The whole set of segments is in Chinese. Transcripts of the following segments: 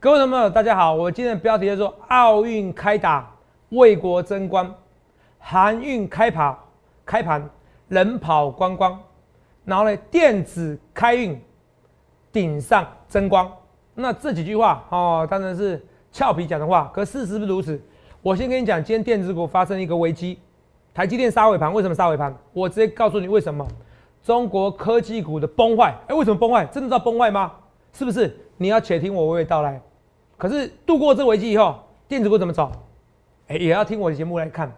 各位朋友，大家好，我今天的标题叫做“奥运开打，为国争光；韩运开跑，开盘人跑光光。然后呢，电子开运顶上争光。那这几句话哦，当然是俏皮讲的话，可事实是如此？我先跟你讲，今天电子股发生一个危机，台积电杀尾盘。为什么杀尾盘？我直接告诉你为什么。中国科技股的崩坏，哎，为什么崩坏？真的知道崩坏吗？是不是？你要且听我娓娓道来。可是度过这危机以后，电子股怎么走？哎，也要听我的节目来看。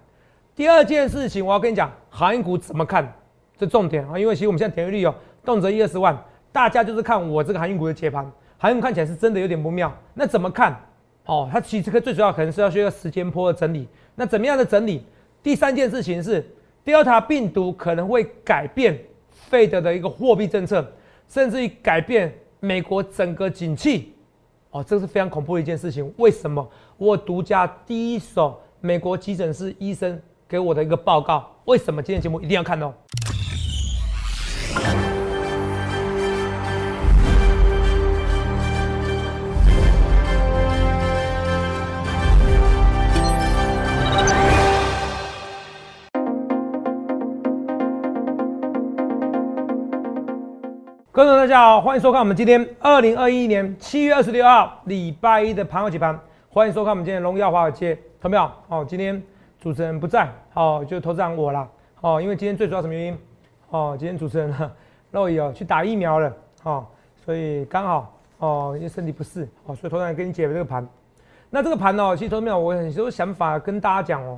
第二件事情，我要跟你讲，航运股怎么看？这重点啊，因为其实我们现在点阅率哦，动辄一二十万，大家就是看我这个航运股的解盘，航运看起来是真的有点不妙。那怎么看？哦，它其实最主要可能是要需要时间波的整理。那怎么样的整理？第三件事情是，Delta 病毒可能会改变费德的一个货币政策，甚至于改变美国整个景气。哦，这是非常恐怖的一件事情。为什么？我独家第一手美国急诊室医生给我的一个报告。为什么今天节目一定要看哦？大家好，欢迎收看我们今天二零二一年七月二十六号礼拜一的盘后解盘。欢迎收看我们今天荣耀华尔街，看到没有？哦，今天主持人不在，哦，就投资人我啦。哦，因为今天最主要什么原因？哦，今天主持人 肉姨哦去打疫苗了，哦，所以刚好哦，因为身体不适，哦，所以投资人跟你解了这个盘。那这个盘哦，其实投资有我很多想法跟大家讲哦，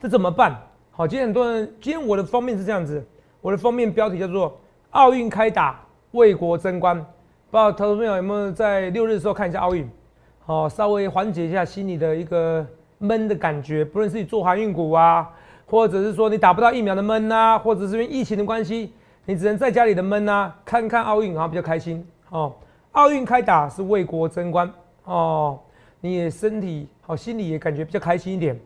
这怎么办？好，今天很多人，今天我的封面是这样子，我的封面标题叫做奥运开打。为国争光，不知道投资朋友有没有在六日的时候看一下奥运？好，稍微缓解一下心里的一个闷的感觉。不论是你做航运股啊，或者是说你打不到疫苗的闷啊，或者是因为疫情的关系，你只能在家里的闷啊，看看奥运然后比较开心。哦，奥运开打是为国争光哦，你也身体好，心里也感觉比较开心一点。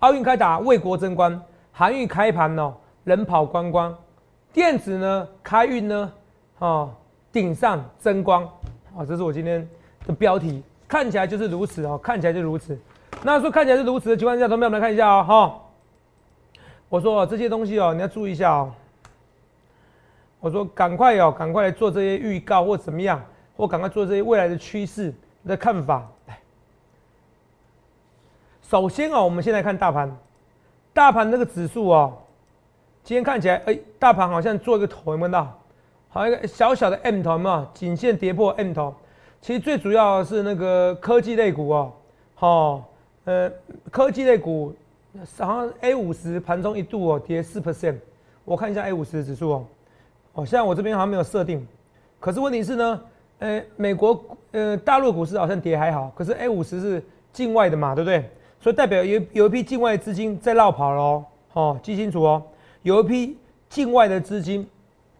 奥运开打为国争光，航运开盘哦，人跑光光，电子呢开运呢？哦，顶上争光，啊，这是我今天的标题，看起来就是如此哦，看起来就如此。那说看起来是如此的情况下，同学们来看一下哦，哈。我说这些东西哦，你要注意一下哦。我说赶快哦，赶快来做这些预告或怎么样，或赶快做这些未来的趋势的看法。来，首先哦，我们先来看大盘，大盘那个指数哦，今天看起来，哎，大盘好像做一个头，有没有到？好一个小小的 M 头嘛，颈线跌破 M 头，其实最主要是那个科技类股哦，好，呃，科技类股好像 A 五十盘中一度哦跌四 percent，我看一下 A 五十的指数哦，哦，现在我这边好像没有设定，可是问题是呢，呃，美国呃大陆股市好像跌还好，可是 A 五十是境外的嘛，对不对？所以代表有有一批境外资金在绕跑喽，哦，记清楚哦，有一批境外的资金。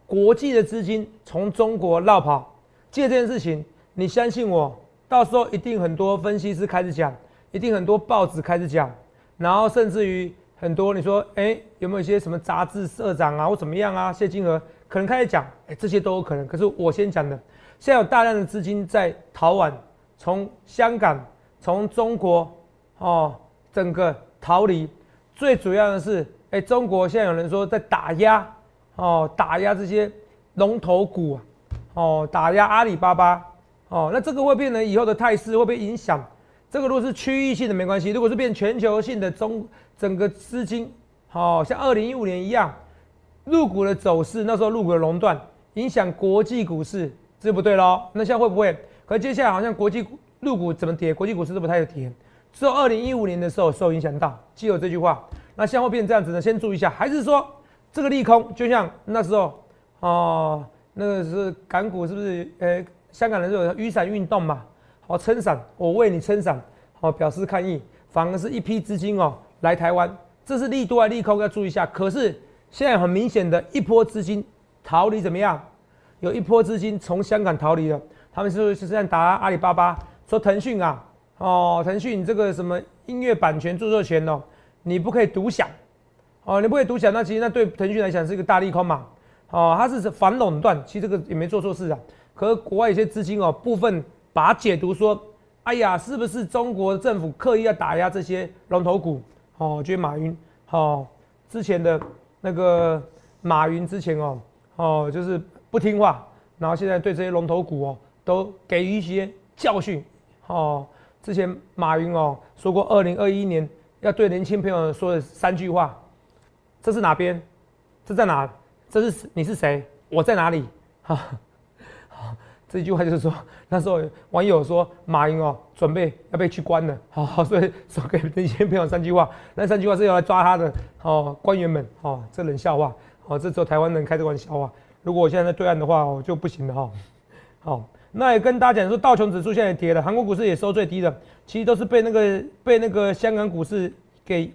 国际的资金从中国绕跑，借这件事情，你相信我，到时候一定很多分析师开始讲，一定很多报纸开始讲，然后甚至于很多你说，哎，有没有一些什么杂志社长啊或怎么样啊？谢金河可能开始讲，哎，这些都有可能。可是我先讲的，现在有大量的资金在逃往，从香港、从中国哦，整个逃离。最主要的是，哎，中国现在有人说在打压。哦，打压这些龙头股啊，哦，打压阿里巴巴，哦，那这个会变成以后的态势，会不会影响？这个如果是区域性的没关系，如果是变全球性的中整个资金，好像二零一五年一样，入股的走势，那时候入股的垄断影响国际股市，这不对喽。那现在会不会？可接下来好像国际入股怎么跌，国际股市都不太有跌，只有二零一五年的时候受影响到，记有这句话。那现在会变成这样子呢？先注意一下，还是说？这个利空就像那时候哦，那个是港股是不是？呃，香港人有雨伞运动嘛？好撑伞，我为你撑伞，好表示抗议。反而是一批资金哦来台湾，这是利多还利空？要注意一下。可是现在很明显的一波资金逃离怎么样？有一波资金从香港逃离了，他们是不是是在打阿里巴巴，说腾讯啊，哦，腾讯这个什么音乐版权著作权哦，你不可以独享。哦，你不会独享，那其实那对腾讯来讲是一个大利空嘛？哦，它是反垄断，其实这个也没做错事啊。可是国外有些资金哦，部分把它解读说，哎呀，是不是中国政府刻意要打压这些龙头股？哦，觉得马云，哦，之前的那个马云之前哦，哦，就是不听话，然后现在对这些龙头股哦，都给予一些教训。哦，之前马云哦说过，二零二一年要对年轻朋友说的三句话，这是哪边？这在哪？这是你是谁？我在哪里？哈。这句话就是说，那时候网友说马云哦，准备要被去关了，好，所以说给那些朋友三句话，那三句话是要来抓他的哦，官员们哦，这冷笑话，哦，这只有台湾人开这玩笑话，如果我现在在对岸的话，我就不行了哈，好，那也跟大家讲说，道琼指数现在跌了，韩国股市也收最低的，其实都是被那个被那个香港股市给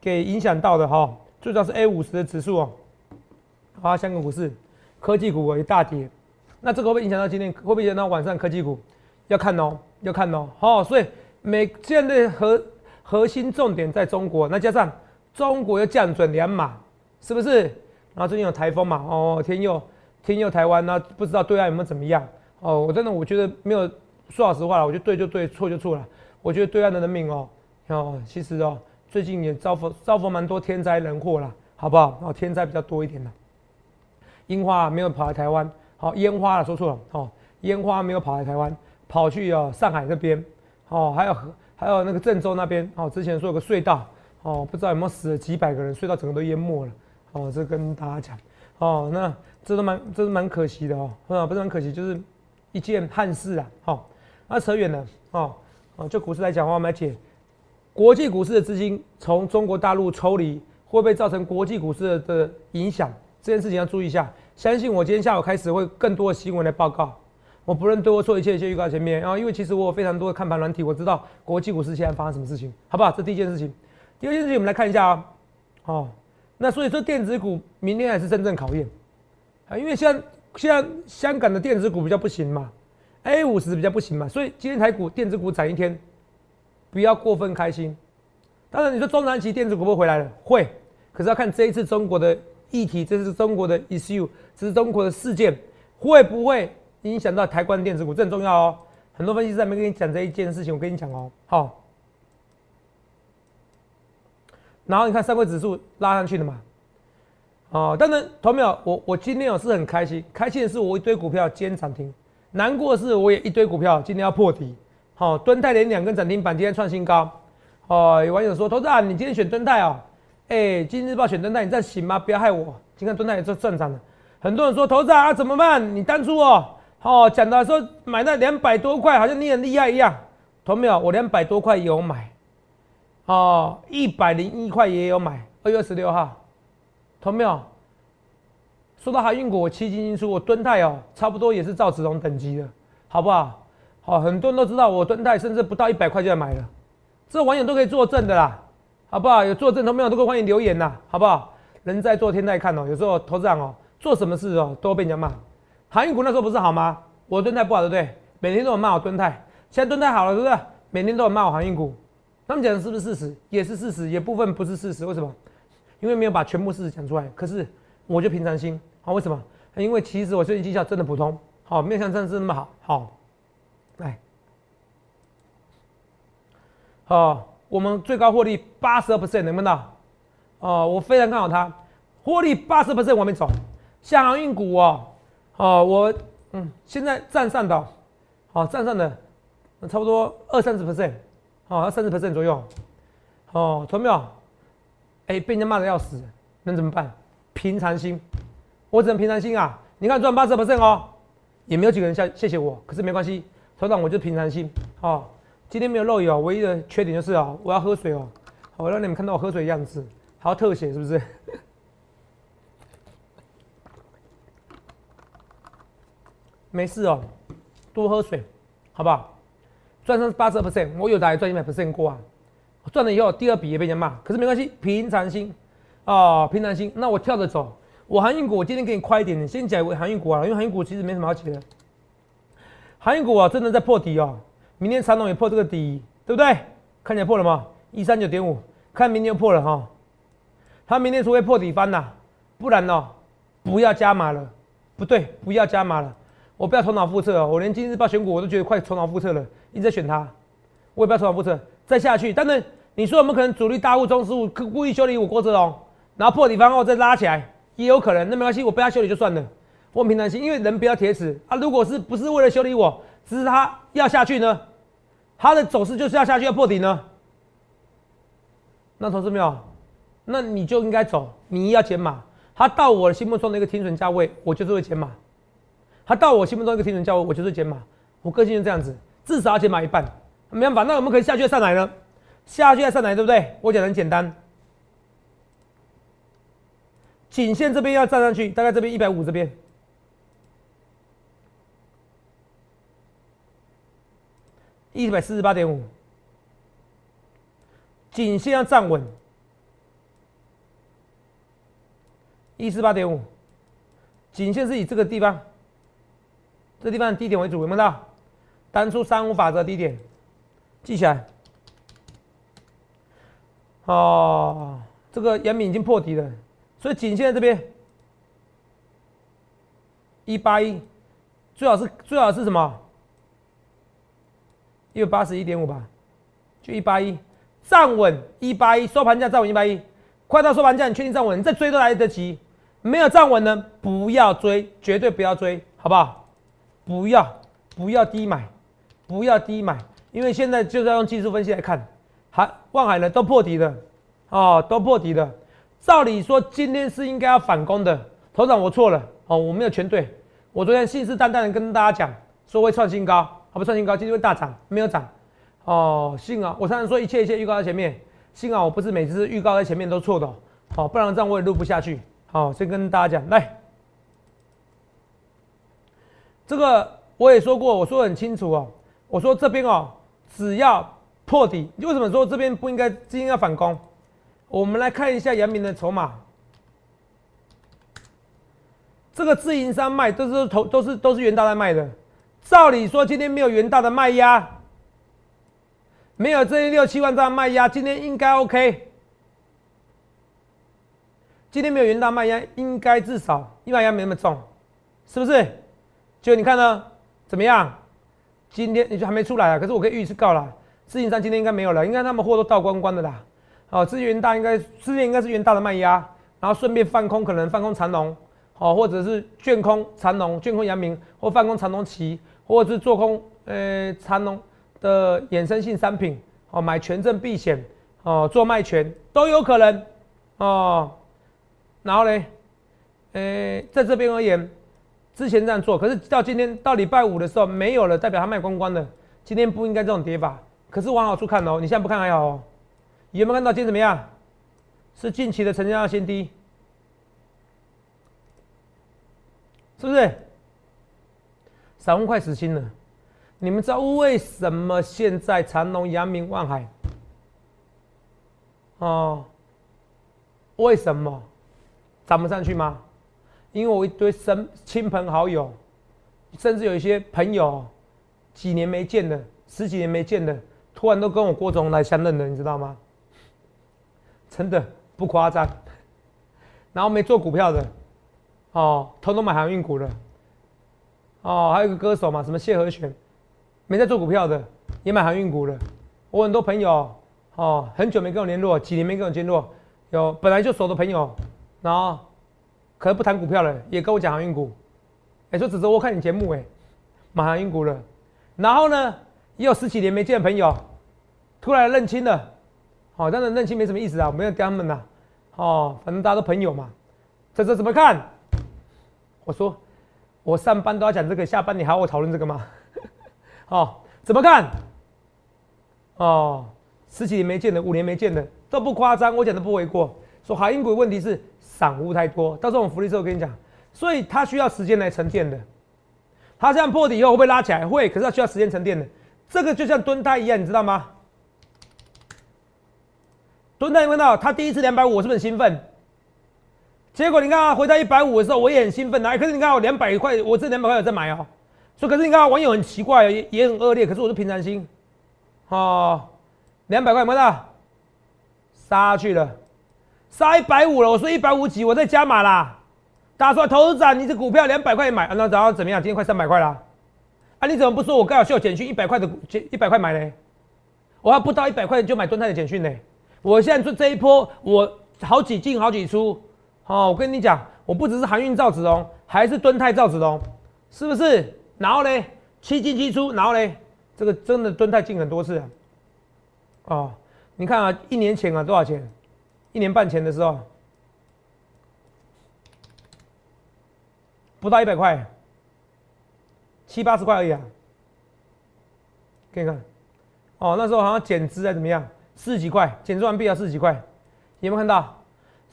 给影响到的哈，最主要是 A 五十的指数哦，啊，香港股市科技股也大跌。那这个会不会影响到今天？会不会影响到晚上科技股？要看哦，要看哦。好，所以美现在的核核心重点在中国，那加上中国要降准两码，是不是？然后最近有台风嘛？哦，天佑天佑台湾，那不知道对岸有没有怎么样？哦，我真的我觉得没有说老实话了，我觉得对就对，错就错了。我觉得对岸的人民哦，哦，其实哦，最近也遭逢遭逢蛮多天灾人祸了，好不好？哦，天灾比较多一点啦，樱花没有跑来台湾。好，烟花了，说错了。哦，烟花没有跑来台湾，跑去哦上海那边。哦，还有还有那个郑州那边。哦，之前说有个隧道。哦，不知道有没有死了几百个人，隧道整个都淹没了。哦，这跟大家讲。哦，那这都蛮，这是蛮可惜的哦。啊，不是蛮可惜，就是一件憾事啊。好，那扯远了。哦，哦，就股市来讲话，我们来解国际股市的资金从中国大陆抽离，会不会造成国际股市的影响？这件事情要注意一下。相信我，今天下午开始会更多的新闻来报告。我不论对我错一切，先预告前面。然后，因为其实我有非常多的看盘软体，我知道国际股市现在发生什么事情，好不好？这第一件事情。第二件事情，我们来看一下啊。哦，那所以说电子股明天还是真正考验啊，因为像像香港的电子股比较不行嘛，A 五十比较不行嘛，所以今天台股电子股涨一天，不要过分开心。当然，你说中南期电子股会回来了，会，可是要看这一次中国的。议题，这是中国的 issue，这是中国的事件，会不会影响到台湾电子股？这很重要哦。很多分析师还没跟你讲这一件事情，我跟你讲哦。好，然后你看三位指数拉上去了嘛？哦，当然，同秒，我我今天我是很开心，开心的是我一堆股票今天涨停，难过的是我也一堆股票今天要破底。好，敦泰连两根涨停板，今天创新高。哦，有网友说，投资啊，你今天选敦泰哦。哎，今日报选敦泰，你在行吗？不要害我。今天蹲泰也是正常的。很多人说投资啊怎么办？你当初哦，哦讲的说买那两百多块，好像你很厉害一样。同没有？我两百多块有买，哦，一百零一块也有买。二月二十六号，同没有？说到海运股，我七进进出，我敦泰哦，差不多也是赵子龙等级的，好不好？好，很多人都知道我蹲泰，甚至不到一百块就要买了，这网友都可以作证的啦。好不好？有作证的朋友？都可以欢迎留言呐，好不好？人在做天在看哦。有时候投资人哦，做什么事哦，都被人家骂。航运股那时候不是好吗？我蹲泰不好，对不对？每天都有骂我蹲泰，现在蹲泰好了，对不对？每天都有骂我航运股。他们讲的是不是事实？也是事实，也部分不是事实。为什么？因为没有把全部事实讲出来。可是我就平常心好，为什么？因为其实我最近绩效真的普通，好，没有像上次那么好。好，来，好。我们最高获利八十二 percent，能不能？哦，我非常看好它，获利八十 percent 往面走。像航运股哦，哦，我嗯，现在站上的，好站上的，差不多二三十 percent，好，三十 percent 左右。哦，懂没有？哎，被人家骂的要死，能怎么办？平常心，我只能平常心啊。你看赚八十 percent 哦，也没有几个人谢谢谢我，可是没关系，头长我就平常心，哦。今天没有漏油，唯一的缺点就是啊，我要喝水哦，我让你们看到我喝水的样子，还要特写是不是？没事哦，多喝水，好不好？赚上八十 percent，我有的赚一百 percent 过啊，赚了以后第二笔也被人骂，可是没关系，平常心啊，平常心。那我跳着走，我航运股我今天给你快一点你，先讲航运股啊，因为航运股其实没什么好讲的，航运股啊真的在破底哦。明天长龙也破这个底，对不对？看起来破了吗？一三九点五，看明天破了哈。它明天除非破底翻呐，不然呢，不要加码了。不对，不要加码了。我不要头脑复测哦，我连今日报选股我都觉得快头脑复测了，一直在选它，我也不要重蹈覆辙，再下去。但是你说有没有可能主力大户、中实物故意修理我郭哲龙，然后破底翻后再拉起来，也有可能。那没关系，我被他修理就算了，我平常心，因为人不要铁齿啊。如果是不是为了修理我，只是他要下去呢？他的走势就是要下去要破底呢？那投资没有？那你就应该走，你要减码。他到我心目中的一个停损价位，我就是会减码。他到我心目中一个停损价位，我就是减码。我个性就这样子，至少要减码一半。没办法，那我们可以下去再上来呢？下去再上来，对不对？我讲的很简单，颈线这边要站上去，大概这边一百五这边，一百四十八点五，颈线要站稳。一四八点五，颈线是以这个地方，这地方的低点为主，有没有到？单出三五法则低点，记起来。哦，这个阳敏已经破底了，所以颈线在这边，一八一，最好是最好是什么？一百八十一点五吧，就一八一，站稳一八一，收盘价站稳一八一，快到收盘价，你确定站稳，你再追都来得及。没有站稳呢，不要追，绝对不要追，好不好？不要，不要低买，不要低买，因为现在就是要用技术分析来看，还望海呢都破底了，哦，都破底了。照理说今天是应该要反攻的，头长我错了，哦，我没有全对。我昨天信誓旦旦的跟大家讲，说会创新高，好不创新高，今天会大涨，没有涨，哦，幸好我常常说一切一切预告在前面，幸好我不是每次预告在前面都错的，好，不然这样我也录不下去。好，先跟大家讲，来，这个我也说过，我说很清楚哦，我说这边哦，只要破底，为什么说这边不应该今天要反攻？我们来看一下阳明的筹码，这个自营商卖都是投都是都是元大在卖的，照理说今天没有元大的卖压，没有这六七万张卖压，今天应该 OK。今天没有元大卖压，应该至少一万压没那么重，是不是？就你看呢，怎么样？今天你就还没出来啊？可是我可以预示告了，自营商今天应该没有了，应该他们货都倒光光的啦。哦，资源大应该，资源应该是元大的卖压，然后顺便放空，可能放空长龙，哦，或者是卷空长龙、卷空阳明，或放空长龙旗，或者是做空呃长龙的衍生性商品，哦，买权证避险，哦，做卖权都有可能，哦。然后呢，呃，在这边而言，之前这样做，可是到今天到礼拜五的时候没有了，代表他卖光光的。今天不应该这种跌法，可是往好处看哦，你现在不看还好哦。有没有看到今天怎么样？是近期的成交量先低，是不是？散户快死心了。你们知道为什么现在长隆、阳明、万海？哦，为什么？涨不上去吗？因为我一堆身亲朋好友，甚至有一些朋友，几年没见的，十几年没见的，突然都跟我郭总来相认了，你知道吗？真的不夸张。然后没做股票的，哦，通通买航运股了。哦，还有个歌手嘛，什么谢和弦，没在做股票的，也买航运股了。我很多朋友，哦，很久没跟我联络，几年没跟我联络，有本来就熟的朋友。然后，可能不谈股票了，也跟我讲航运股。哎，说只是我看你节目，哎，买航运股了。然后呢，也有十几年没见的朋友，突然认清了。好，当然认清没什么意思啊，我没有跟他们呐。哦，反正大家都朋友嘛。这这怎么看？我说，我上班都要讲这个，下班你还要我讨论这个吗？哦，怎么看？哦，十几年没见的，五年没见的，都不夸张，我讲的不为过。说海运股问题是。散户太多，到这种福利时候，跟你讲，所以它需要时间来沉淀的。它这样破底以后会不会拉起来？会，可是它需要时间沉淀的。这个就像蹲胎一样，你知道吗？蹲胎，你看到它第一次两百五，我是不是很兴奋？结果你看啊回到一百五的时候，我也很兴奋啊。可是你看我两百块，我这两百块有在买哦。所以可是你看网友很奇怪，也也很恶劣。可是我是平常心，哦，两百块看到杀去了。杀一百五了，我说一百五几，我在加码啦。打出来投资长，你这股票两百块买，那然后怎么样？今天快三百块了，啊，你怎么不说我刚好秀简讯一百块的股，一百块买嘞？我还不到一百块就买敦泰的简讯呢。我现在做这一波，我好几进好几出。哦，我跟你讲，我不只是航运造纸龙，还是敦泰造纸龙，是不是？然后嘞，七进七出，然后嘞，这个真的敦泰进很多次啊。哦，你看啊，一年前啊多少钱？一年半前的时候，不到一百块，七八十块而已啊。看看，哦，那时候好像减资还怎么样，四十几块，减资完毕要四十几块，有没有看到？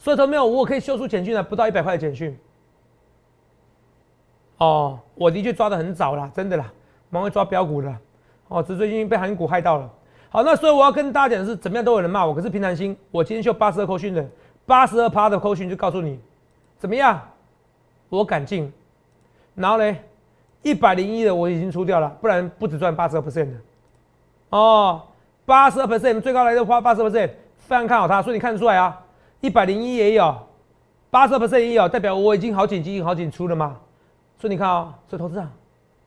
所以说没有，我可以秀出简讯的，不到一百块的简讯。哦，我的确抓的很早啦，真的啦，蛮会抓标股的。哦，只是最近被韩股害到了。好，那所以我要跟大家讲的是，怎么样都有人骂我，可是平常心，我今天秀八十二扣讯的，八十二趴的扣讯就告诉你，怎么样？我敢进。然后呢，一百零一的我已经出掉了，不然不止赚八十二 percent 的。哦，八十二 percent 最高来的花八十二 percent，非常看好它，所以你看得出来啊。一百零一也有，八十 percent 也有，代表我已经好紧急好紧出了嘛。所以你看啊，这投资者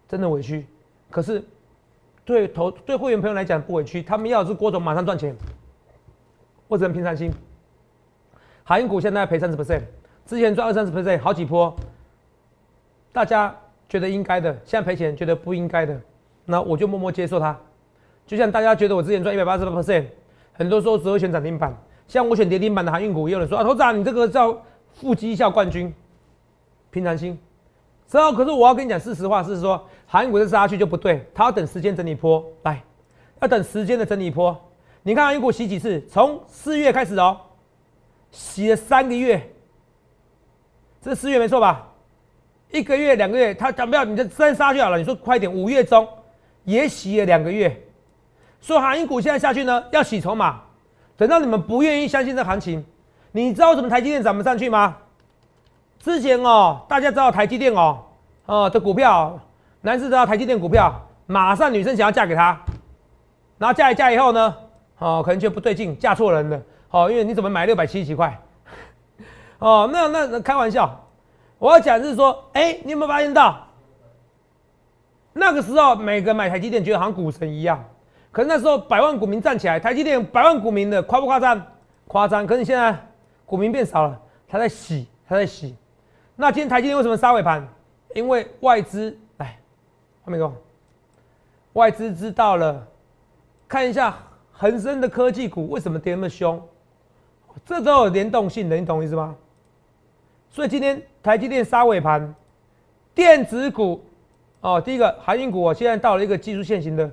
真的委屈，可是对投对会员朋友来讲不委屈，他们要的是郭总马上赚钱，我只能平常心。海运股现在赔三十 percent，之前赚二三十 percent 好几波，大家觉得应该的，现在赔钱觉得不应该的，那我就默默接受它。就像大家觉得我之前赚一百八十八 percent，很多时候只会选涨停板。像我选跌停板的航运股，也有人说啊，投资啊你这个叫腹肌效冠军，平常心。之后可是我要跟你讲事实话，是说航运股再杀下去就不对，它要等时间整理坡来，要等时间的整理坡。你看航运股洗几次？从四月开始哦，洗了三个月，这四月没错吧？一个月、两个月，它讲不要，你就真杀去好了。你说快点，五月中也洗了两个月，所以航运股现在下去呢，要洗筹码。等到你们不愿意相信这行情，你知道为什么台积电涨不上去吗？之前哦，大家知道台积电哦，哦的股票，男士知道台积电股票，马上女生想要嫁给他，然后嫁一嫁以后呢，哦可能觉得不对劲，嫁错人了，哦因为你怎么买六百七十几块？哦那那开玩笑，我要讲是说，哎你有没有发现到，那个时候每个买台积电觉得好像股神一样。可是那时候百万股民站起来，台积电百万股民的夸不夸张？夸张。可是现在股民变少了，他在洗，他在洗。那今天台积电为什么杀尾盘？因为外资来，后面给我，外资知道了，看一下恒生的科技股为什么跌那么凶，这都有联动性的，你懂意思吗？所以今天台积电杀尾盘，电子股哦，第一个航运股哦，现在到了一个技术线型的。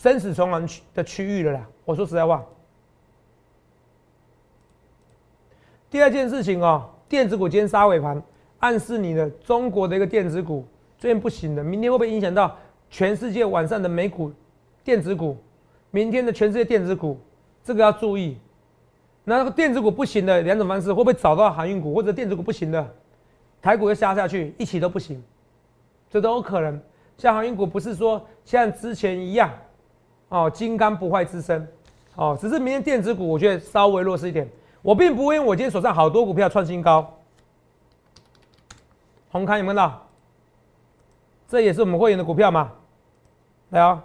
生死存亡区的区域了啦！我说实在话。第二件事情哦，电子股今天杀尾盘，暗示你的中国的一个电子股最近不行的，明天会不会影响到全世界晚上的美股电子股？明天的全世界电子股，这个要注意。那个电子股不行的两种方式，会不会找到航运股或者电子股不行的，台股又杀下去，一起都不行，这都有可能。像航运股不是说像之前一样。哦，金刚不坏之身，哦，只是明天电子股我觉得稍微弱势一点。我并不因为我今天手上好多股票创新高。红康有没有到？这也是我们会员的股票嘛？来啊！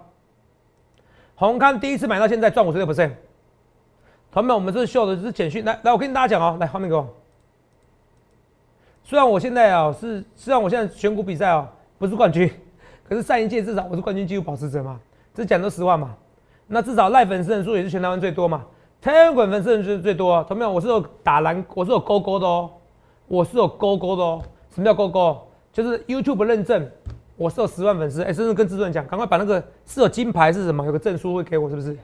红康第一次买到现在赚五十六 percent。同们，我们这是秀的，这是简讯。来来，我跟大家讲哦，来后面给我。虽然我现在啊是，虽然我现在选股比赛啊不是冠军，可是上一届至少我是冠军纪录保持者嘛。这讲都实话嘛，那至少赖粉丝人数也是全台湾最多嘛，天滚粉丝人数最多，同没有？我是有打蓝，我是有勾勾的哦，我是有勾勾的哦。什么叫勾勾？就是 YouTube 认证，我是有十万粉丝。哎，甚至跟制作人讲，赶快把那个是有金牌是什么？有个证书会给我，是不是？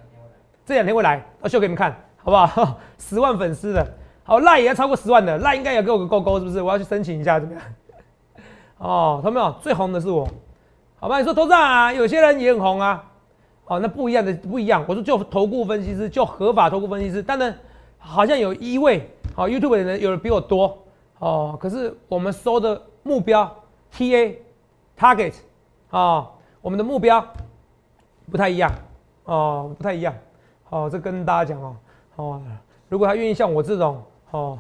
这两天会来，我秀给你们看，好不好？十万粉丝的，好赖也要超过十万的，赖应该也给我个勾勾，是不是？我要去申请一下，怎么样？哦，同没有？最红的是我，好吧？你说头上啊，有些人也很红啊。哦，那不一样的不一样。我说就投顾分析师，就合法投顾分析师。当然，好像有一位哦，YouTube 的人有人比我多哦。可是我们收的目标 TA target 啊，我们的目标不太一样哦，不太一样。哦，这跟大家讲哦，哦，如果他愿意像我这种哦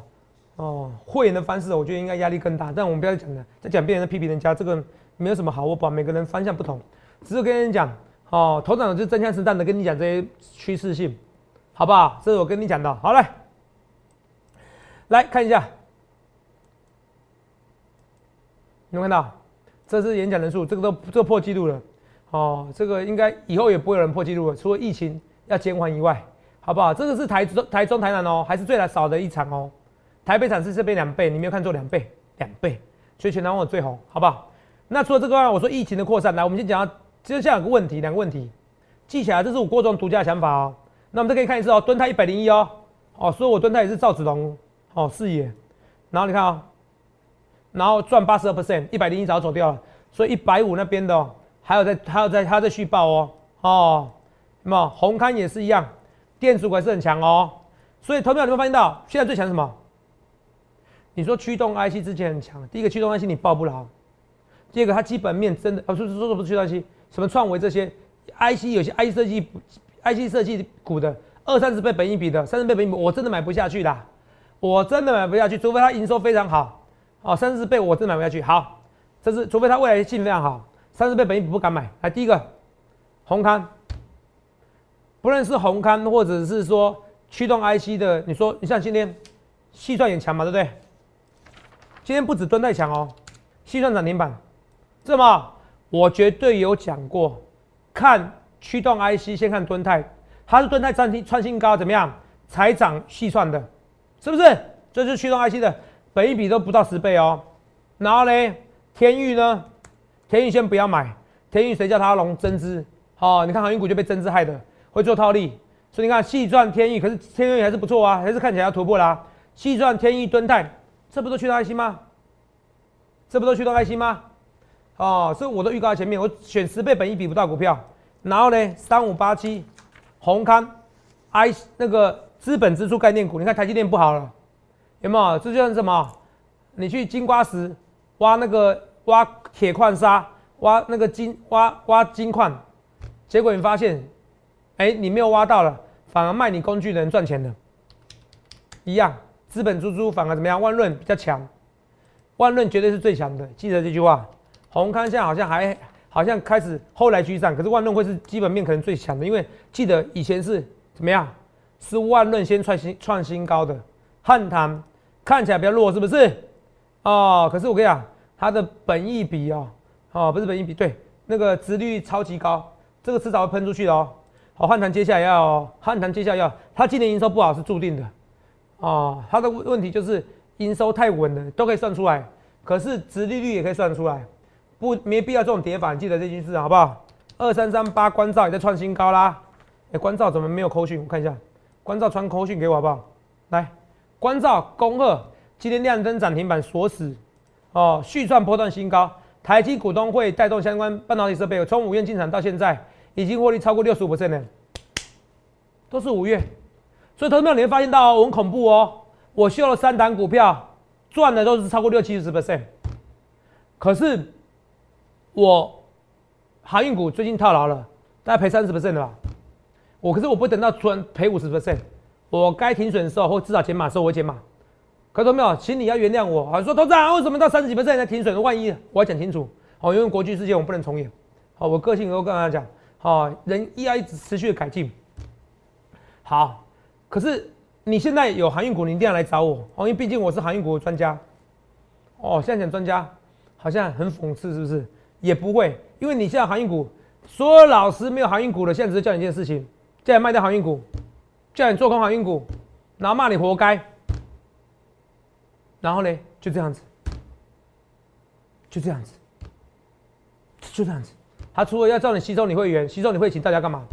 哦会员的方式，我觉得应该压力更大。但我们不要讲的，在讲别人的批评人家，这个没有什么好。我把每个人方向不同，只是跟人讲。哦，头长就真枪实弹的跟你讲这些趋势性，好不好？这是我跟你讲的。好来，来看一下，有看到？这是演讲人数，这个都这破纪录了。哦，这个应该以后也不会有人破纪录了，除了疫情要减缓以外，好不好？这个是台中、台中、台南哦，还是最少的一场哦。台北场是这边两倍，你没有看错，两倍，两倍，所以全台湾我最红，好不好？那除了这个，我说疫情的扩散，来，我们先讲到接下来有个问题，两个问题，记起来，这是我郭总独家想法哦。那我们再可以看一次哦，蹲泰一百零一哦，哦，所以我蹲泰也是赵子龙。哦，视野，然后你看啊，然后赚八十二 percent，一百零一早走掉了，所以一百五那边的哦还有在，还有在，还有在续报哦，哦，那么红刊也是一样，电子股还是很强哦，所以投票你会发现到现在最强什么？你说驱动 IC 之前很强，第一个驱动 IC 你报不牢，第二个它基本面真的，哦，说说说不是驱动 IC，什么创维这些 IC 有些 IC 设计 IC 设计股的二三十倍本益比的三十倍本益比，我真的买不下去的，我真的买不下去，除非它营收非常好，哦，三十倍我真的买不下去。好，这是除非它未来性非常好，三十倍本益比不敢买。来，第一个红刊，不论是红刊或者是说驱动 IC 的，你说你像今天细算也强嘛，对不对？今天不止蹲太强哦，细算涨停板，这么我绝对有讲过，看驱动 IC 先看蹲泰，它是蹲泰创新创新高怎么样才涨细算的，是不是？这是驱动 IC 的，本一比都不到十倍哦。然后呢，天域呢，天域先不要买，天域谁叫它龙增资？哦，你看航运股就被增资害的，会做套利，所以你看细赚天域，可是天域还是不错啊，还是看起来要突破啦。细赚天域蹲泰。这不都驱动 IC 吗？这不都驱动 IC 吗？哦，所以我都预告在前面，我选十倍本一比不到股票，然后呢，三五八七，宏康，I 那个资本支出概念股，你看台积电不好了，有没有？这就像什么？你去金瓜石挖那个挖铁矿砂，挖那个金挖挖金矿，结果你发现，哎，你没有挖到了，反而卖你工具的人赚钱的，一样。资本支出反而怎么样？万润比较强，万润绝对是最强的。记得这句话。宏康现在好像还好像开始后来居上，可是万润会是基本面可能最强的，因为记得以前是怎么样？是万润先创新创新高的。汉唐看起来比较弱，是不是？哦，可是我跟你讲，它的本益比哦，哦不是本益比，对，那个值率超级高，这个迟早会喷出去的哦。好，汉唐接下来要，汉唐接下来要，它今年营收不好是注定的。哦，它的问题就是营收太稳了，都可以算出来，可是殖利率也可以算出来，不没必要这种叠反，记得这件事好不好？二三三八关照也在创新高啦，哎，关照怎么没有扣讯？我看一下，关照传扣讯给我好不好？来，关照恭贺今天亮灯涨停板锁死，哦，续创波段新高，台积股东会带动相关半导体设备，从五月进场到现在已经获利超过六十五 percent 了，都是五月。所以，投资朋友你会发现到，我很恐怖哦。我秀了三档股票，赚的都是超过六七十 percent。可是，我航运股最近套牢了，大概赔三十 percent 的吧。我可是我不等到突然赔五十 percent，我该停损的时候或至少减码时候我会减码。可是没有，请你要原谅我。好，说投资人为什么到三十几 percent 才停损？万一我要讲清楚。好，因为国际事件我不能重演。好，我个性都跟大家讲，好，人一要一直持续的改进。好。可是你现在有航运股，你一定要来找我哦，因为毕竟我是航运股专家。哦，现在讲专家好像很讽刺，是不是？也不会，因为你现在航运股，所有老师没有航运股的，现在只是叫你一件事情，叫你卖掉航运股，叫你做空航运股，然后骂你活该。然后呢，就这样子，就这样子，就这样子。他除了要叫你吸收你会员，吸收你会请大家干嘛？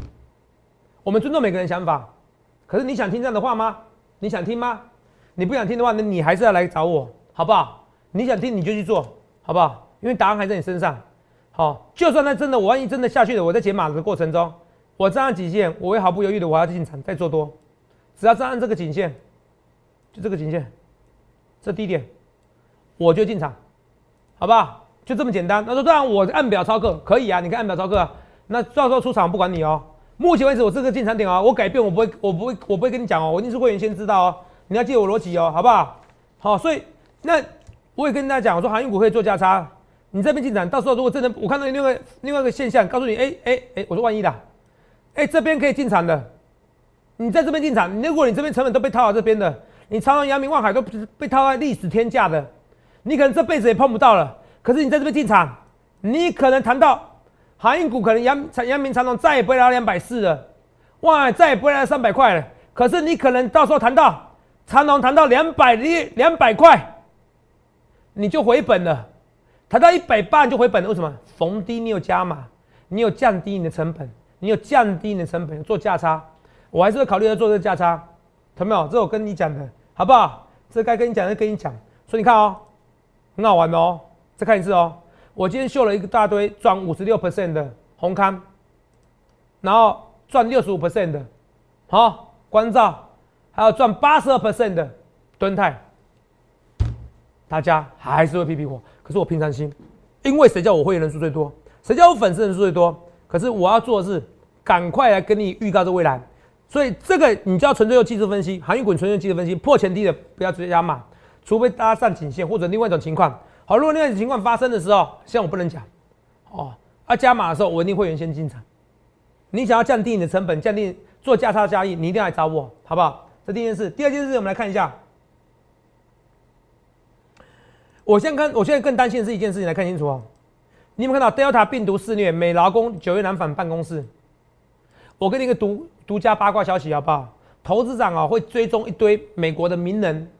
我们尊重每个人想法。可是你想听这样的话吗？你想听吗？你不想听的话，那你还是要来找我，好不好？你想听你就去做，好不好？因为答案还在你身上。好，就算那真的，我万一真的下去了，我在解码的过程中，我站上颈线，我会毫不犹豫的我要进场再做多，只要站上这个颈线，就这个颈线，这低点，我就进场，好不好？就这么简单。那说当然我按表操课可以啊，你可以按表操课啊。那到时候出场不管你哦。目前为止，我这个进场点啊，我改变，我不会，我不会，我不会跟你讲哦，我一定是会员先知道哦。你要记得我逻辑哦，好不好？好，所以那我也跟大家讲，我说航运股可以做价差，你这边进场，到时候如果真的我看到另外另外一个现象，告诉你，哎哎哎，我说万一的，哎这边可以进场的，你在这边进场，如果你这边成本都被套到这边的，你长隆、阳明、万海都被套在历史天价的，你可能这辈子也碰不到了。可是你在这边进场，你可能谈到航运股，可能阳长阳明、长隆再也不会来两百四了，哇，再也不会来三百块了。可是你可能到时候谈到长隆谈到两百两两百块，你就回本了。谈到一百八你就回本了，为什么？逢低你有加码，你有降低你的成本，你有降低你的成本做价差，我还是会考虑要做这个价差，懂没有？这我跟你讲的好不好？这该跟你讲就跟你讲，所以你看哦，很好玩哦，再看一次哦。我今天秀了一个大堆赚五十六 percent 的红康，然后赚六十五 percent 的，好关照，还有赚八十二 percent 的吨泰，大家还是会批评我。可是我平常心，因为谁叫我会员人数最多，谁叫我粉丝人数最多。可是我要做的是，赶快来跟你预告这未来。所以这个你就要纯粹用技术分析，航运股纯粹技术分析，破前低的不要直接加码，除非大家上颈线或者另外一种情况。好，如果另外一种情况发生的时候，像我不能讲哦，啊加码的时候我一定会员先进场。你想要降低你的成本，降低做价差交易，你一定要来找我，好不好？这第一件事，第二件事我们来看一下。我现在看，我现在更担心的是一件事情，来看清楚哦。你有没有看到 Delta 病毒肆虐，美劳工九月南返办公室？我给你一个独独家八卦消息，好不好？投资长啊会追踪一堆美国的名人，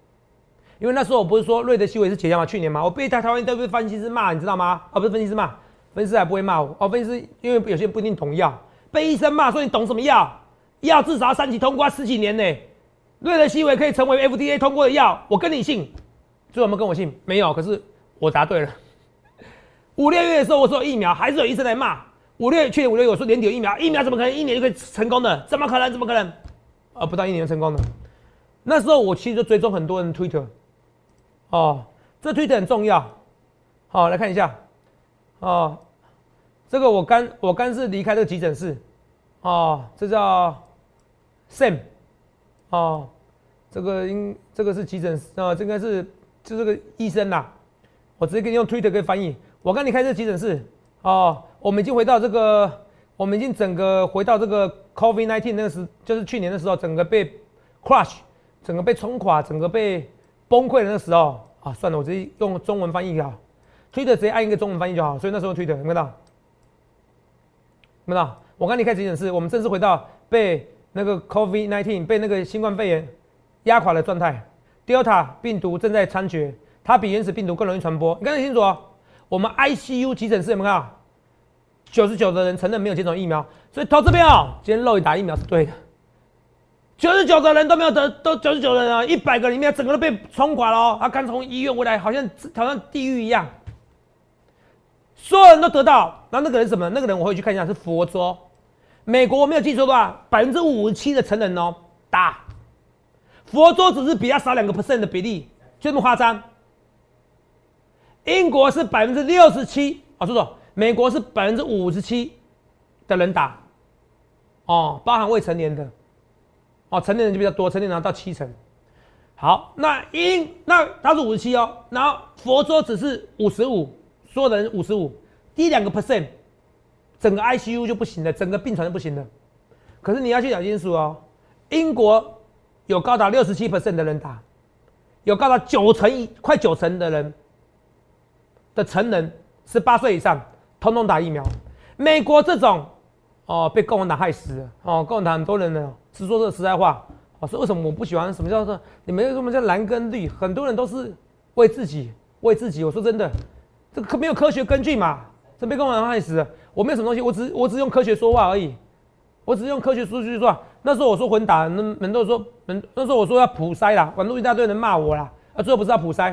因为那时候我不是说瑞德西韦是解药吗？去年嘛，我被台台湾一堆分析师骂，你知道吗？哦，不是分析师骂，分析师还不会骂我哦。分析师因为有些人不一定懂药，被医生骂说你懂什么药？药至少要三期通过十几年呢。瑞德西韦可以成为 FDA 通过的药，我跟你信。最后有没有跟我信？没有。可是我答对了。五六月的时候我说疫苗，还是有医生来骂。五六月去年五六月我说年底有疫苗，疫苗怎么可能一年就可以成功的？怎么可能？怎么可能？啊，不到一年就成功的。那时候我其实就追踪很多人 Twitter。哦，这 Twitter 很重要。好，来看一下。哦，这个我刚我刚是离开这个急诊室。哦，这叫 Sam。哦，这个应这个是急诊室啊，这应该是。就这个医生呐，我直接给你用 Twitter 可以翻译。我刚离开这急诊室哦，我们已经回到这个，我们已经整个回到这个 COVID-19 那个时，就是去年的时候，整个被 crush，整个被冲垮，整个被崩溃的那时候啊，算了，我直接用中文翻译啊，Twitter 直接按一个中文翻译就好。所以那时候 Twitter 有没有到，看到，我刚离开急诊室，我们正式回到被那个 COVID-19 被那个新冠肺炎压垮的状态。Delta 病毒正在猖獗，它比原始病毒更容易传播。你看得清楚哦。我们 ICU 急诊室有没有看？九十九的人承认没有接种疫苗，所以投资票今天漏一打疫苗是对的。九十九的人都没有得，都九十九人啊，一百个里面整个都被冲垮了哦。他刚从医院回来，好像好像地狱一样。所有人都得到，那那个人什么？那个人我会去看一下，是佛州。美国我没有记错的话，百分之五十七的成人哦打。佛州只是比他少两个 percent 的比例，就这么夸张。英国是百分之六十七，哦，说错，美国是百分之五十七的人打，哦，包含未成年的，哦，成年人就比较多，成年人到七成。好，那英那他是五十七哦，然后佛州只是五十五，所有人五十五，低两个 percent，整个 ICU 就不行了，整个病床就不行了。可是你要去讲清楚哦，英国。有高达六十七 percent 的人打，有高达九成一快九成的人的成人十八岁以上，通通打疫苗。美国这种哦被共产党害死了哦，共产党很多人呢是说这实在话，我说为什么我不喜欢什么叫做你们为什么叫蓝跟绿？很多人都是为自己为自己。我说真的，这个没有科学根据嘛，这被共产党害死了。我没有什么东西，我只我只用科学说话而已，我只用科学数据说话。那时候我说混打，那门都说门那时候我说要普筛啦，网络一大堆人骂我啦，啊最后不是要普筛，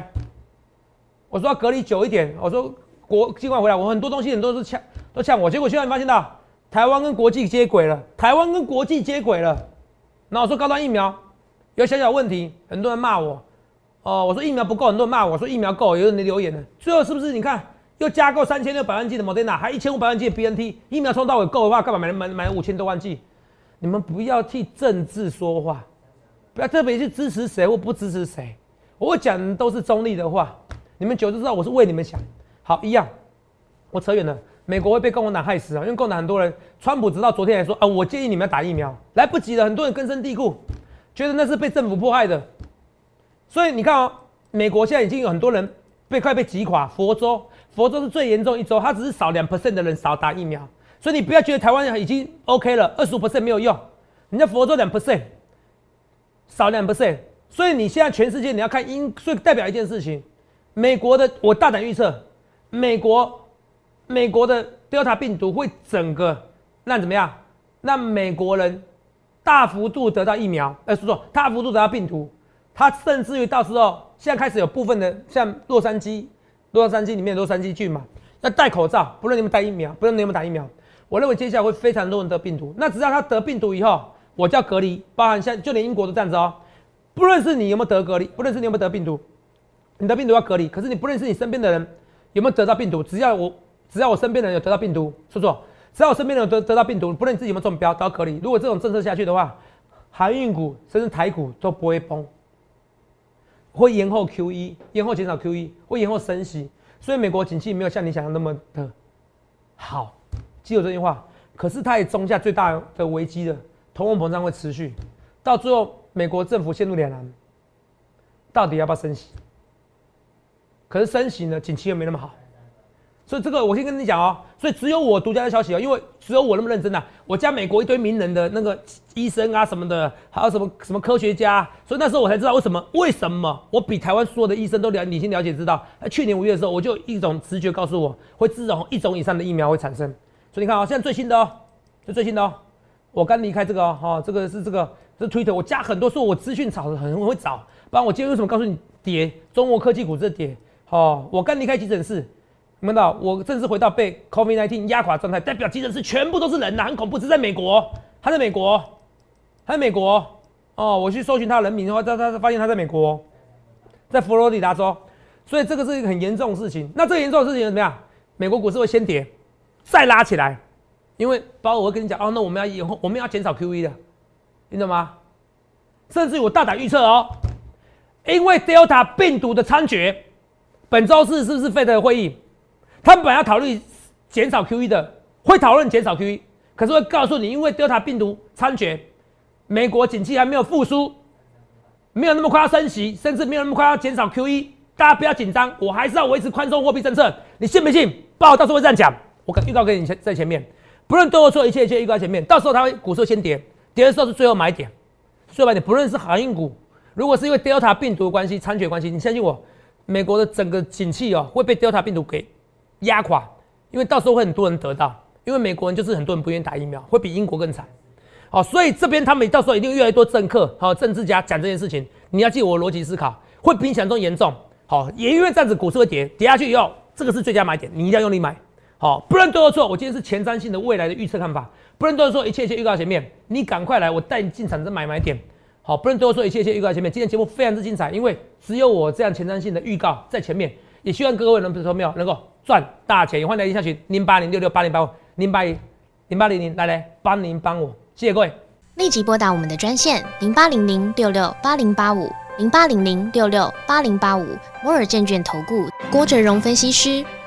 我说要隔离久一点，我说国尽快回来，我很多东西人都是呛都呛我，结果现在你发现到台湾跟国际接轨了，台湾跟国际接轨了，那我说高端疫苗有小小问题，很多人骂我，哦我说疫苗不够，很多人骂我我说疫苗够，有人留言了，最后是不是你看又加购三千六百万剂的莫德纳，还一千五百万剂的 BNT 疫苗冲到尾够的话，干嘛买买买五千多万剂？你们不要替政治说话，不要特别去支持谁或不支持谁。我讲的都是中立的话，你们久就知道我是为你们想。好，一样，我扯远了。美国会被共和党害死啊！因为共和党很多人，川普直到昨天还说啊，我建议你们要打疫苗，来不及了，很多人根深蒂固，觉得那是被政府迫害的。所以你看哦，美国现在已经有很多人被快被击垮。佛州，佛州是最严重一州，它只是少两 percent 的人少打疫苗，所以你不要觉得台湾已经 OK 了，二十五 percent 没有用，人家佛州两 percent，少两 percent，所以你现在全世界你要看英，所以代表一件事情，美国的我大胆预测，美国。美国的 Delta 病毒会整个让怎么样？让美国人大幅度得到疫苗，呃，说错，大幅度得到病毒。他甚至于到时候，现在开始有部分的像洛杉矶，洛杉矶里面洛杉矶郡嘛，要戴口罩，不论你们戴疫苗，不论你们打疫苗。我认为接下来会非常多人得病毒。那只要他得病毒以后，我叫隔离，包含像就连英国都这样子哦。不论是你有没有得隔离，不论是你有没有得病毒，你得病毒要隔离。可是你不认识你身边的人有没有得到病毒，只要我。只要我身边的人有得到病毒，说错。只要我身边的人得得到病毒，不论你自己有没有中标，都要隔离。如果这种政策下去的话，航运股甚至台股都不会崩，会延后 Q E，延后减少 Q E，会延后升息。所以美国景气没有像你想象那么的好，记住这句话。可是它也种下最大的危机的，通货膨胀会持续，到最后美国政府陷入两难，到底要不要升息？可是升息呢，景气又没那么好。所以这个我先跟你讲哦，所以只有我独家的消息哦，因为只有我那么认真呐。我加美国一堆名人的那个医生啊什么的，还有什么什么科学家，所以那时候我才知道为什么为什么我比台湾所有的医生都了，你先了解知道。去年五月的时候，我就一种直觉告诉我，会自从一种以上的疫苗会产生。所以你看啊，现在最新的哦，就最新的哦，我刚离开这个哦，哈，这个是这个是 Twitter，我加很多，说我资讯找的很会找，不然我今天为什么告诉你跌？中国科技股这跌，哦，我刚离开急诊室。你们知道我正式回到被 COVID-19 压垮状态，代表急诊室全部都是人呐，很恐怖。只在美国，他在美国，他在美国。哦，我去搜寻他人名的话，他他发现他在美国，在佛罗里达州。所以这个是一个很严重的事情。那这严重的事情怎么样？美国股市会先跌，再拉起来，因为包括我会跟你讲哦，那我们要以后我们要减少 QE 的，你懂吗？甚至我大胆预测哦，因为 Delta 病毒的猖獗，本周四是不是费德会议？他们本来要讨论减少 QE 的，会讨论减少 QE，可是会告诉你，因为 Delta 病毒猖獗，美国经济还没有复苏，没有那么快要升息，甚至没有那么快要减少 QE，大家不要紧张，我还是要维持宽松货币政策，你信不信？报到时候会这样讲，我可预告给你前在前面，不论对或错一切一切预告前面，到时候它会股市先跌，跌的时候是最后买点，最后买点，不论是航运股，如果是因为 Delta 病毒的关系、猖獗关系，你相信我，美国的整个景气哦会被 Delta 病毒给。压垮，因为到时候会很多人得到，因为美国人就是很多人不愿意打疫苗，会比英国更惨。好，所以这边他们到时候一定越来越多政客好政治家讲这件事情，你要记我逻辑思考，会比你想中严重。好，也因为这样子股市会跌，跌下去以后，这个是最佳买点，你一定要用力买。好，不能对我错，我今天是前瞻性的未来的预测看法，不能对我说一切一切预告前面，你赶快来，我带你进场的买买点。好，不能对我说一切一切预告前面，今天节目非常之精彩，因为只有我这样前瞻性的预告在前面，也希望各位能不说没有能够。赚大钱，欢迎来电下群零八零六六八零八五零八一零八零零来来帮您帮我，谢谢各位。立即拨打我们的专线零八零零六六八零八五零八零零六六八零八五摩尔证券投顾郭哲荣分析师。